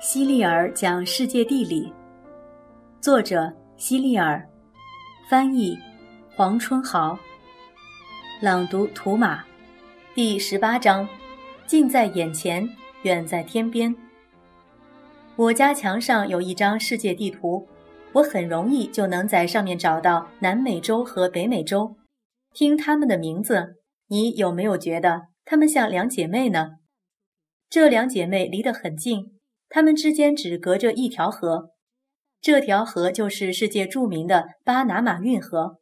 希利尔讲世界地理，作者希利尔，翻译黄春豪，朗读图马，第十八章，近在眼前，远在天边。我家墙上有一张世界地图，我很容易就能在上面找到南美洲和北美洲。听他们的名字，你有没有觉得他们像两姐妹呢？这两姐妹离得很近。它们之间只隔着一条河，这条河就是世界著名的巴拿马运河。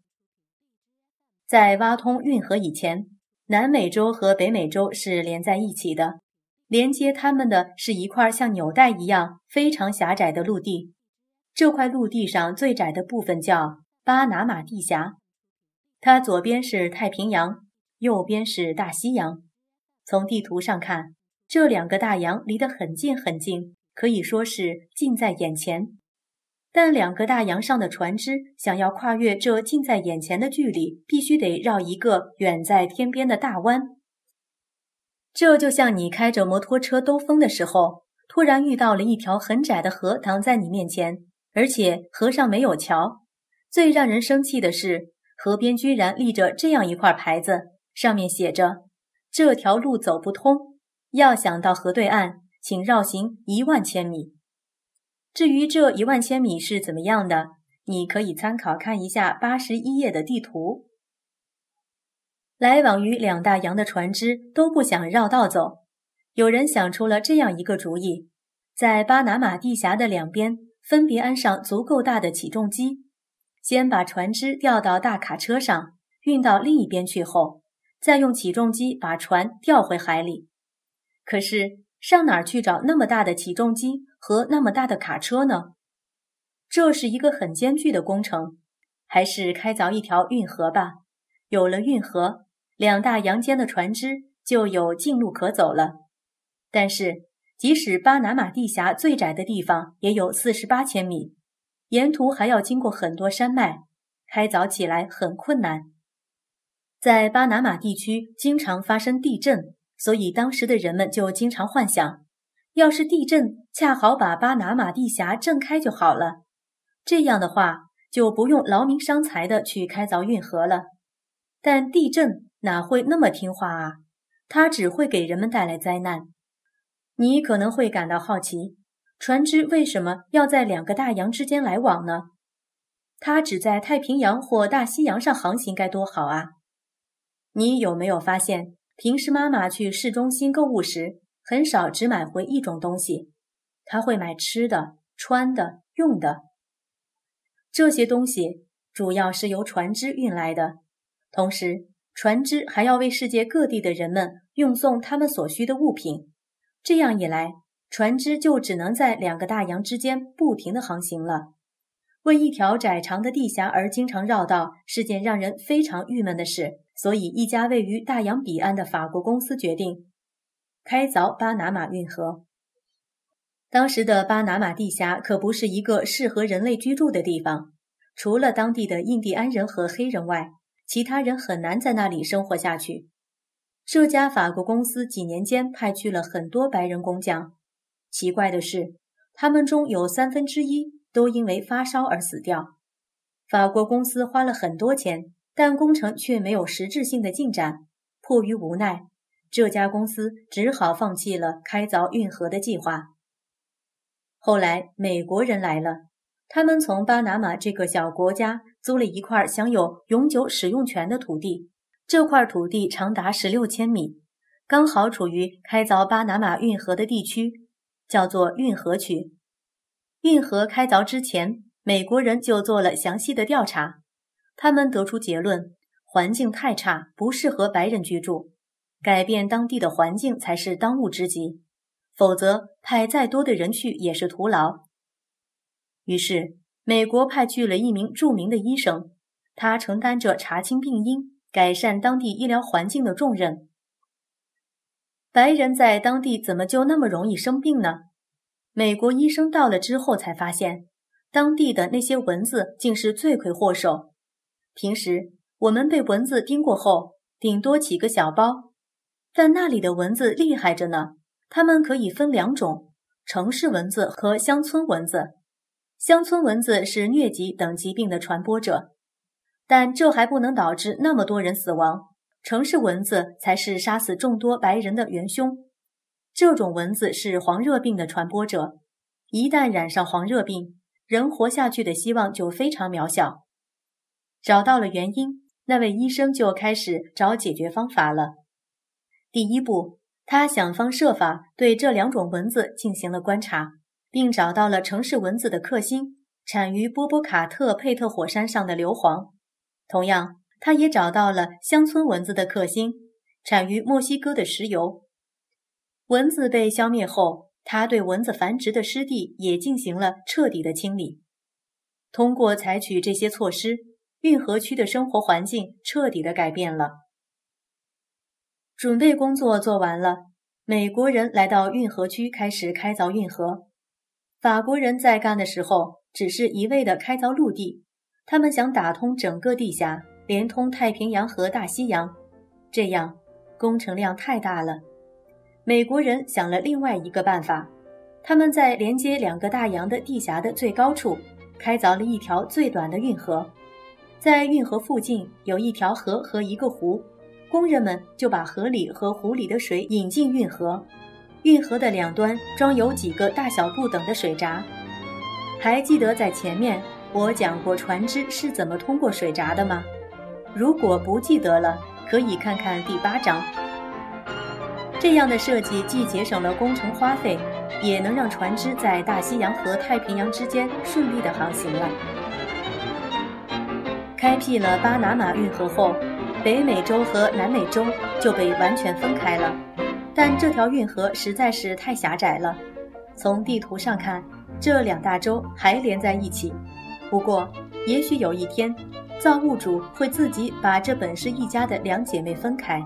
在挖通运河以前，南美洲和北美洲是连在一起的，连接它们的是一块像纽带一样非常狭窄的陆地。这块陆地上最窄的部分叫巴拿马地峡，它左边是太平洋，右边是大西洋。从地图上看，这两个大洋离得很近很近。可以说是近在眼前，但两个大洋上的船只想要跨越这近在眼前的距离，必须得绕一个远在天边的大弯。这就像你开着摩托车兜风的时候，突然遇到了一条很窄的河挡在你面前，而且河上没有桥。最让人生气的是，河边居然立着这样一块牌子，上面写着：“这条路走不通，要想到河对岸。”请绕行一万千米。至于这一万千米是怎么样的，你可以参考看一下八十一页的地图。来往于两大洋的船只都不想绕道走，有人想出了这样一个主意：在巴拿马地峡的两边分别安上足够大的起重机，先把船只吊到大卡车上，运到另一边去后，再用起重机把船吊回海里。可是。上哪儿去找那么大的起重机和那么大的卡车呢？这是一个很艰巨的工程，还是开凿一条运河吧。有了运河，两大洋间的船只就有近路可走了。但是，即使巴拿马地峡最窄的地方也有四十八千米，沿途还要经过很多山脉，开凿起来很困难。在巴拿马地区，经常发生地震。所以当时的人们就经常幻想，要是地震恰好把巴拿马地峡震开就好了，这样的话就不用劳民伤财的去开凿运河了。但地震哪会那么听话啊？它只会给人们带来灾难。你可能会感到好奇，船只为什么要在两个大洋之间来往呢？它只在太平洋或大西洋上航行该多好啊！你有没有发现？平时妈妈去市中心购物时，很少只买回一种东西，她会买吃的、穿的、用的。这些东西主要是由船只运来的，同时船只还要为世界各地的人们运送他们所需的物品。这样一来，船只就只能在两个大洋之间不停地航行了。为一条窄长的地峡而经常绕道是件让人非常郁闷的事。所以，一家位于大洋彼岸的法国公司决定开凿巴拿马运河。当时的巴拿马地峡可不是一个适合人类居住的地方，除了当地的印第安人和黑人外，其他人很难在那里生活下去。这家法国公司几年间派去了很多白人工匠，奇怪的是，他们中有三分之一都因为发烧而死掉。法国公司花了很多钱。但工程却没有实质性的进展，迫于无奈，这家公司只好放弃了开凿运河的计划。后来，美国人来了，他们从巴拿马这个小国家租了一块享有永久使用权的土地，这块土地长达十六千米，刚好处于开凿巴拿马运河的地区，叫做运河区。运河开凿之前，美国人就做了详细的调查。他们得出结论：环境太差，不适合白人居住，改变当地的环境才是当务之急。否则，派再多的人去也是徒劳。于是，美国派去了一名著名的医生，他承担着查清病因、改善当地医疗环境的重任。白人在当地怎么就那么容易生病呢？美国医生到了之后才发现，当地的那些蚊子竟是罪魁祸首。平时我们被蚊子叮过后，顶多起个小包，但那里的蚊子厉害着呢。它们可以分两种，城市蚊子和乡村蚊子。乡村蚊子是疟疾等疾病的传播者，但这还不能导致那么多人死亡。城市蚊子才是杀死众多白人的元凶。这种蚊子是黄热病的传播者，一旦染上黄热病，人活下去的希望就非常渺小。找到了原因，那位医生就开始找解决方法了。第一步，他想方设法对这两种蚊子进行了观察，并找到了城市蚊子的克星，产于波波卡特佩特火山上的硫磺。同样，他也找到了乡村蚊子的克星，产于墨西哥的石油。蚊子被消灭后，他对蚊子繁殖的湿地也进行了彻底的清理。通过采取这些措施，运河区的生活环境彻底的改变了。准备工作做完了，美国人来到运河区开始开凿运河。法国人在干的时候只是一味的开凿陆地，他们想打通整个地峡，连通太平洋和大西洋，这样工程量太大了。美国人想了另外一个办法，他们在连接两个大洋的地峡的最高处开凿了一条最短的运河，在运河附近有一条河和一个湖。工人们就把河里和湖里的水引进运河，运河的两端装有几个大小不等的水闸。还记得在前面我讲过船只是怎么通过水闸的吗？如果不记得了，可以看看第八章。这样的设计既节省了工程花费，也能让船只在大西洋和太平洋之间顺利的航行了。开辟了巴拿马运河后。北美洲和南美洲就被完全分开了，但这条运河实在是太狭窄了。从地图上看，这两大洲还连在一起。不过，也许有一天，造物主会自己把这本是一家的两姐妹分开。